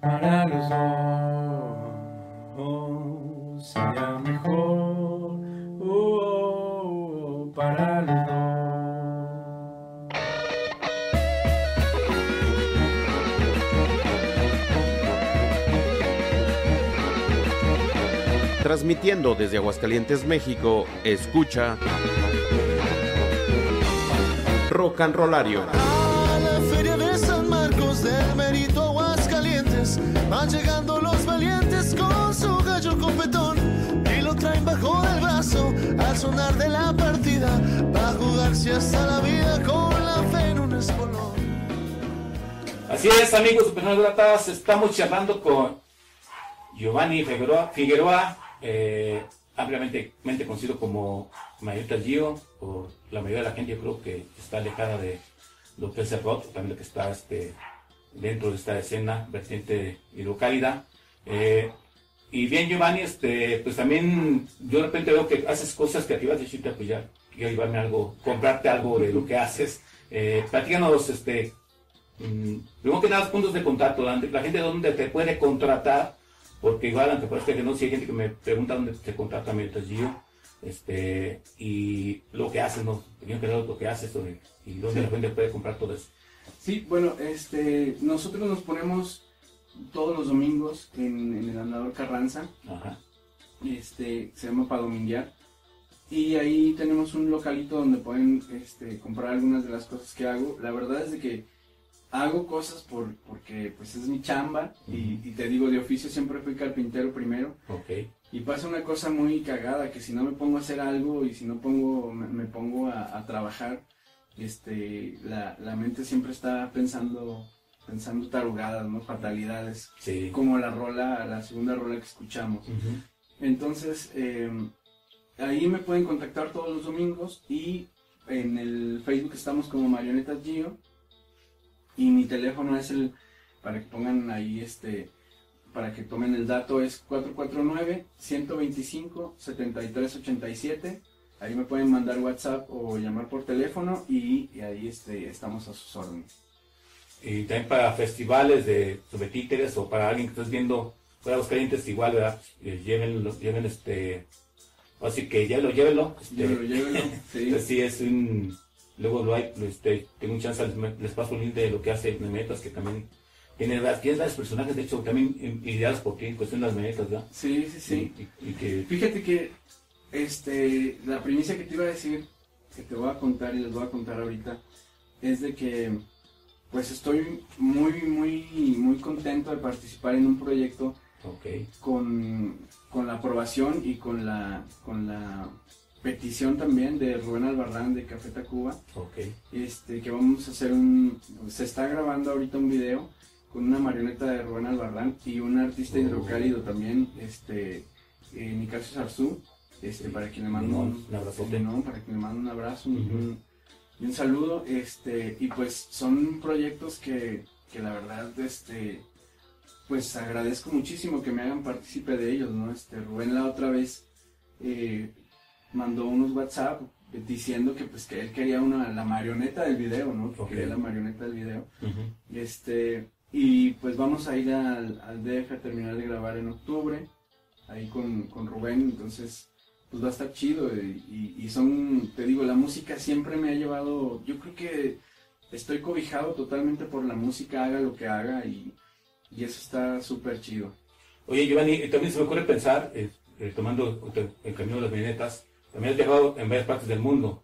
para los dos. Sería mejor oh, para los dos. Transmitiendo desde Aguascalientes, México, escucha Rock and Rollario. Bajo del brazo al sonar de la partida va a jugarse hasta la vida con la fe en un espolón. Así es, amigos de Personas Gratas, estamos charlando con Giovanni Figueroa, Figueroa eh, ampliamente mente conocido como Mayota Gio, por la mayoría de la gente yo creo que está alejada de lo que es el rock, también lo que está este, dentro de esta escena vertiente hidrocálida. Eh, y bien, Giovanni, este, pues también yo de repente veo que haces cosas creativas de chita, pues ya quiero llevarme algo, comprarte algo de lo que haces. Eh, platícanos, este, mm, primero que nada, puntos de contacto, donde- la gente donde te puede contratar, porque igual, aunque parezca que no, si hay gente que me pregunta dónde te contrata mientras Gio, este, y lo que haces, ¿no? Primero que nada, lo que haces, y dónde Sí. la gente puede comprar todo eso. Sí, bueno, este, nosotros nos ponemos todos los domingos en, en el Andador Carranza, Ajá. este, se llama Padominguear, y ahí tenemos un localito donde pueden este, comprar algunas de las cosas que hago. La verdad es de que hago cosas por, porque pues es mi chamba, y, y te digo, de oficio siempre fui carpintero primero, Ok. y pasa una cosa muy cagada, que si no me pongo a hacer algo y si no pongo, me, me pongo a, a trabajar, este, la, la mente siempre está pensando, pensando tarugadas, ¿no? Fatalidades, Sí. como la rola, la segunda rola que escuchamos. Entonces, eh, ahí me pueden contactar todos los domingos y en el Facebook estamos como Marionetas Gio y mi teléfono es el, para que pongan ahí este, para que tomen el dato es 449-125-7387. Ahí me pueden mandar WhatsApp o llamar por teléfono y, y ahí este, estamos a sus órdenes. Y también para festivales de sobre títeres o para alguien que estés viendo fuera de los clientes igual, ¿verdad? Eh, lleven, lleven este, así que ya lo llévenlo. Este, Llévelo, llévelo, [LAUGHS] sí. Entonces, sí, es un, luego lo hay, este, tengo un chance, les, les paso link de lo que hace Memetas, que también tiene, tiene varios personajes, de hecho, también ideados por ti, en cuestión de las Memetas, ¿verdad? Sí, sí, sí. Y, y que, Fíjate que este la primicia que te iba a decir, que te voy a contar y les voy a contar ahorita, es de que pues estoy muy, muy, muy contento de participar en un proyecto ok, con, con la aprobación y con la, con la petición también de Rubén Albarrán de Café Tacuba, ok, este, que vamos a hacer un, se está grabando ahorita un video con una marioneta de Rubén Albarrán y un artista Oh. hidrocálido también, este, eh, Nicasio Sarzú, este, Sí. para quien le mando un. Limón, para quien le mando un abrazo un, y un saludo, este, y pues son proyectos que, que la verdad, este, pues agradezco muchísimo que me hagan partícipe de ellos, ¿no? Este, Rubén la otra vez eh, mandó unos WhatsApp diciendo que pues que él quería una, la marioneta del video, ¿no? Que quería la marioneta del video. Este, y pues vamos a ir al, al DF a terminar de grabar en octubre, ahí con, con Rubén, entonces pues va a estar chido y, y- y son, te digo, la música siempre me ha llevado, yo creo que estoy cobijado totalmente por la música, haga lo que haga y, y eso está súper chido. Oye, Giovanni, también se me ocurre pensar, eh, eh, tomando el camino de las camionetas, también has viajado en varias partes del mundo.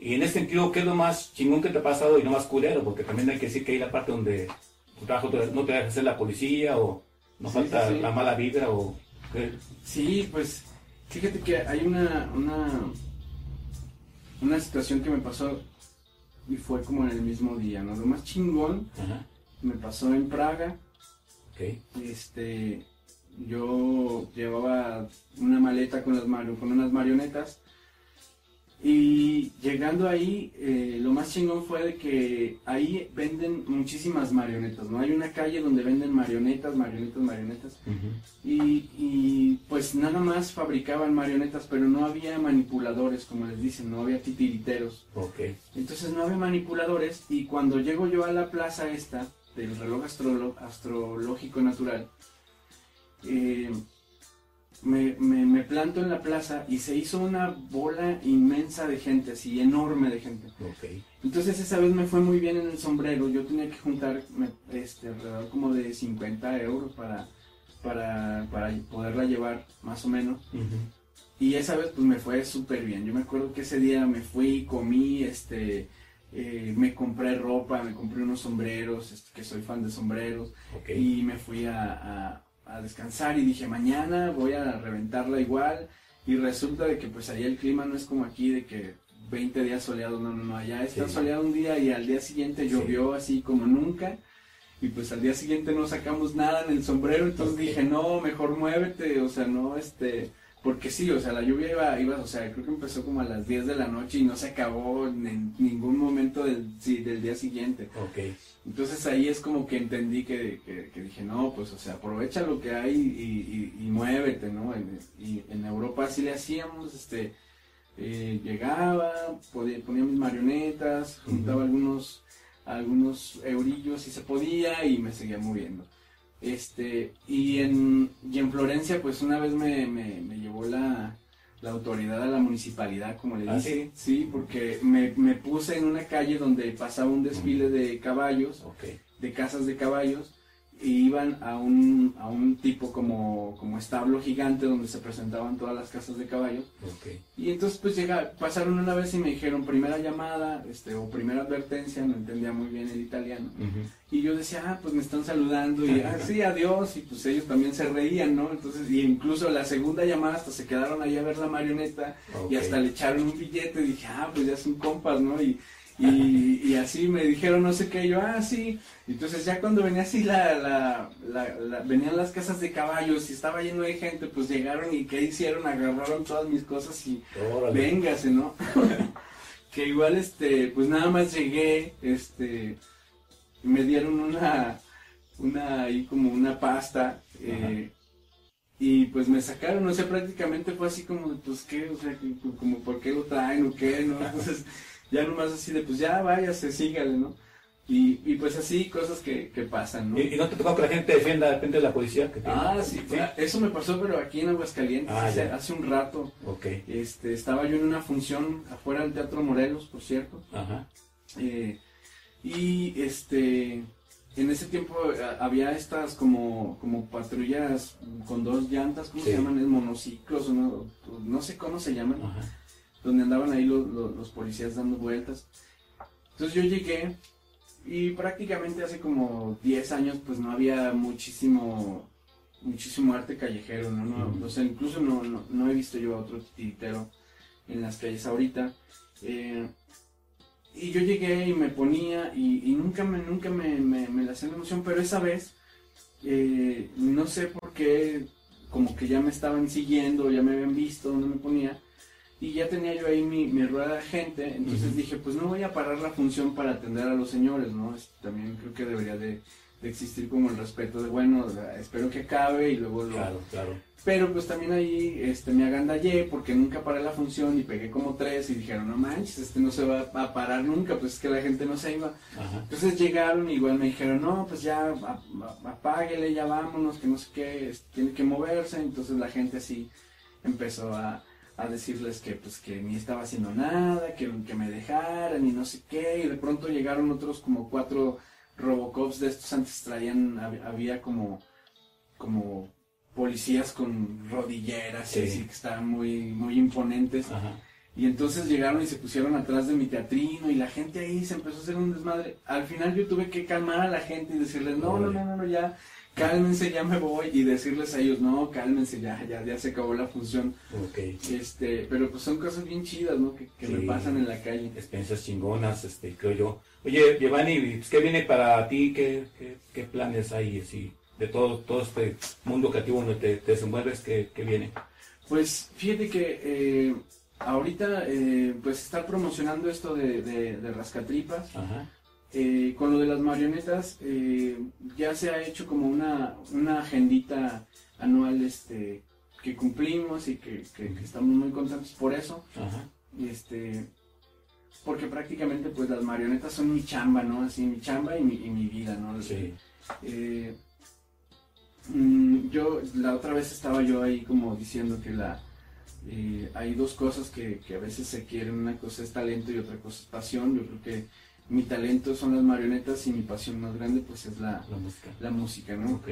Y en ese sentido, ¿qué es lo más chingón que te ha pasado y no más culero? Porque también hay que decir que hay la parte donde tu trabajo no te deja hacer la policía o no Sí, falta sí, sí. la mala vibra o... ¿qué? Sí, pues fíjate que hay una, una, una situación que me pasó y fue como en el mismo día, ¿no? Lo más chingón Ajá, me pasó en Praga, este, yo llevaba una maleta con, las con unas marionetas y llegando ahí, eh, lo más chingón fue de que ahí venden muchísimas marionetas, ¿no? Hay una calle donde venden marionetas, marionetas, marionetas. Y, y, pues nada más fabricaban marionetas, pero no había manipuladores, como les dicen, no había titiriteros. Ok. Entonces no había manipuladores y cuando llego yo a la plaza esta, del reloj astrológico natural, eh, me, me- me planto en la plaza y se hizo una bola inmensa de gente, así enorme de gente. Entonces esa vez me fue muy bien en el sombrero. Yo tenía que juntar este, alrededor como de 50 euros para, para, para poderla llevar, más o menos. Y esa vez pues me fue súper bien. Yo me acuerdo que ese día me fui, comí, este, eh, me compré ropa, me compré unos sombreros, este, que soy fan de sombreros. Ok. Y me fui a, a- a descansar y dije, mañana voy a reventarla igual. Y resulta de que pues allá el clima no es como aquí, de que 20 días soleados, no, no, no, allá está Sí. soleado un día y al día siguiente Sí. llovió así como nunca. Y pues al día siguiente no sacamos nada en el sombrero, entonces dije, no, mejor muévete, o sea, no, este, porque sí, o sea, la lluvia iba, iba, o sea, creo que empezó como a las 10 de la noche y no se acabó en ningún momento del, sí, del día siguiente. Ok. Entonces ahí es como que entendí que, que- que dije, no, pues, o sea, aprovecha lo que hay y, y- y muévete, ¿no? En- y en Europa así le hacíamos, este, eh, llegaba, podía- ponía mis marionetas, juntaba algunos, algunos eurillos si se podía y me seguía moviendo. Este, y en, y en Florencia, pues una vez me, me, me llevó la, la autoridad a la municipalidad, como le ¿Ah, dije. sí, porque me, me puse en una calle donde pasaba un desfile de caballos, de casas de caballos, y iban a un, a un tipo como, como establo gigante donde se presentaban todas las casas de caballos. Y entonces pues llega, pasaron una vez y me dijeron primera llamada, este, o primera advertencia, no entendía muy bien el italiano. Y yo decía, ah, pues me están saludando y, ah, sí, adiós, y pues ellos también se reían, ¿no? Entonces, y incluso la segunda llamada hasta se quedaron ahí a ver la marioneta y hasta le echaron un billete y dije, ah, pues ya son compas, ¿no? Y, y, y así me dijeron no sé qué, yo, ah, sí. Entonces ya cuando venía así la, la, la- la- venían las casas de caballos y estaba lleno de gente, pues llegaron y ¿qué hicieron? Agarraron todas mis cosas y Órale. véngase, ¿no? [LAUGHS] que igual, este, pues nada más llegué, este, me dieron una, una, ahí como una pasta, eh, y pues me sacaron, o sea, prácticamente fue así como, de, pues qué, o sea, como por qué lo traen o qué, ¿no? [LAUGHS] Entonces, ya nomás así de, pues ya váyase, sígale, ¿no? Y, y pues así, cosas que, que pasan, ¿no? ¿Y, y no te tocó que la gente defienda de repente de la policía? Que te- Ah, sí, eso me pasó, pero aquí en Aguascalientes, Ah, hace, un rato. Ok. Este, estaba yo en una función afuera del Teatro Morelos, por cierto. Ajá. eh, y este, en ese tiempo eh, había estas como, como patrullas con dos llantas, ¿cómo Sí. se llaman? Es monociclos, no, no sé cómo se llaman, Ajá. Donde andaban ahí los, los, los policías dando vueltas. Entonces yo llegué y prácticamente hace como 10 años pues no había muchísimo muchísimo arte callejero, ¿no? no o sea, incluso no, no, no he visto yo a otro titiritero en las calles ahorita. Eh, y yo llegué y me ponía y, y nunca me nunca me, me, me la hacía la emoción, pero esa vez eh, no sé por qué como que ya me estaban siguiendo, ya me habían visto donde me ponía y ya tenía yo ahí mi, mi rueda de gente, entonces dije, pues no voy a parar la función para atender a los señores, ¿no? También creo que debería de, de existir como el respeto de, bueno, espero que acabe y luego lo... Claro, claro. Pero pues también ahí este, me agandallé porque nunca paré la función y pegué como tres y dijeron, no manches, este no se va a parar nunca, pues es que la gente no se iba. Ajá. Entonces llegaron y igual me dijeron, no, pues ya apáguele, ya vámonos, que no sé qué, tiene que moverse. Entonces la gente así empezó a, a decirles que pues que ni estaba haciendo nada, que, que me dejaran y no sé qué. Y de pronto llegaron otros como cuatro Robocops de estos antes traían, hab- había como, como policías con rodilleras Sí. y así que estaban muy, muy imponentes. Ajá. Y entonces llegaron y se pusieron atrás de mi teatrino y la gente ahí se empezó a hacer un desmadre. Al final yo tuve que calmar a la gente y decirles, no, no, no, no, no, ya, cálmense, ya me voy. Y decirles a ellos, no, cálmense, ya, ya, ya se acabó la función. Este, pero pues son cosas bien chidas, ¿no? Que, que Sí. me pasan en la calle. experiencias chingonas, este, creo yo. Oye, Giovanni, pues, ¿qué viene para ti? ¿Qué, qué, qué planes hay así, de todo, todo este mundo creativo donde te, te desenvuelves? ¿qué, qué viene? Pues fíjate que eh, ahorita eh, pues estar promocionando esto de, de, de rascatripas, Ajá. Eh, con lo de las marionetas eh, ya se ha hecho como una, una agendita anual este, que cumplimos y que, que- que estamos muy contentos por eso. Ajá. Este, porque prácticamente pues las marionetas son mi chamba, ¿no? Así mi chamba y mi, y mi vida, ¿no? Sí. Eh, mm, yo la otra vez estaba yo ahí como diciendo que la eh, hay dos cosas que, que a veces se quieren, una cosa es talento y otra cosa es pasión. Yo creo que mi talento son las marionetas y mi pasión más grande pues es la, La música. la música, ¿no? Ok.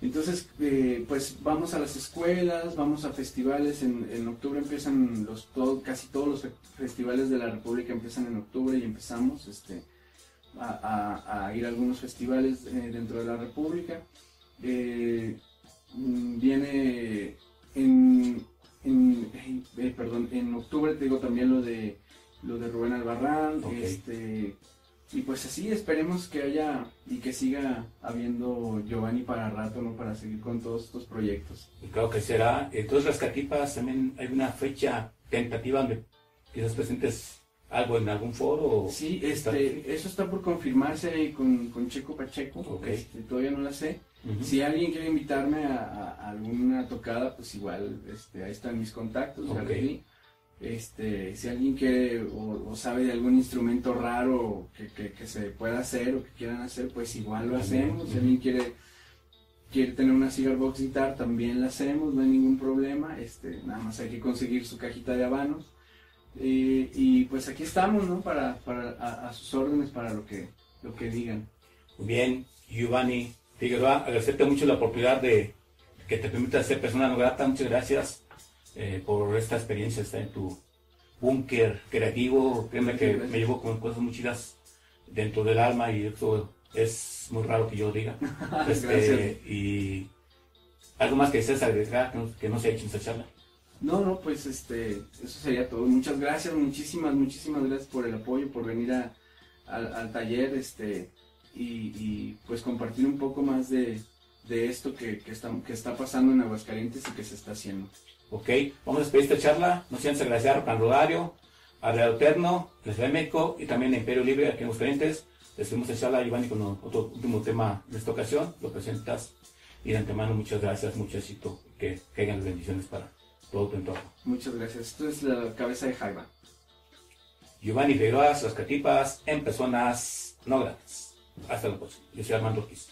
Entonces, eh, pues vamos a las escuelas, vamos a festivales. En, en octubre empiezan los todo, casi todos los fe- festivales de la República empiezan en octubre y empezamos este, a, a- a ir a algunos festivales eh, dentro de la República. Eh, mm, viene en, en, perdón, en octubre te digo también lo de lo de Rubén Albarrán, este y pues así esperemos que haya y que siga habiendo Giovanni para rato, ¿no? Para seguir con todos estos proyectos. Y claro que será. Entonces, las catipas también hay una fecha tentativa donde quizás presentes algo en algún foro. o- Sí, este, eso está por confirmarse con, con Checo Pacheco, Ok. este, todavía no la sé. Si alguien quiere invitarme a, a- alguna tocada, pues igual, este, ahí están mis contactos, ya Ok. los di. Este, si alguien quiere o, o sabe de algún instrumento raro que, que- que se pueda hacer o que quieran hacer, pues igual lo hacemos. Si alguien quiere quiere tener una cigar box guitar, también la hacemos, no hay ningún problema. Este, nada más hay que conseguir su cajita de habanos. Eh, y pues aquí estamos, ¿no? Para, para a, a sus órdenes, para lo que, lo que digan. Muy bien, Giovanni Figueroa, agradecerte mucho la oportunidad de que te permita ser persona no grata. Muchas gracias eh, por esta experiencia, estar en tu búnker creativo. Créeme que Gracias. me llevo con cosas muy chidas dentro del alma y eso es muy raro que yo diga. [LAUGHS] Este, y algo más que desees agregar que no, que no se ha hecho en esta charla. No, no, pues este, eso sería todo. Muchas gracias, muchísimas, muchísimas gracias por el apoyo, por venir a, al, al taller, este, y, y, pues compartir un poco más de, de esto que, que, está, que está pasando en Aguascalientes y que se está haciendo. Ok, vamos a despedir esta charla. No sin antes agradecer a Pan Rodario, a Real de México y también a Imperio Libre aquí en los clientes. Despedimos esta charla, Giovanni, con otro último tema de esta ocasión. Lo presentas y de antemano muchas gracias, mucho éxito. Que caigan las bendiciones para todo tu entorno. Muchas gracias. Esto es la cabeza de Jaiba. Giovanni Figueroa, las catipas en personas no gratas. Hasta la próxima. Yo soy Armando Ortiz.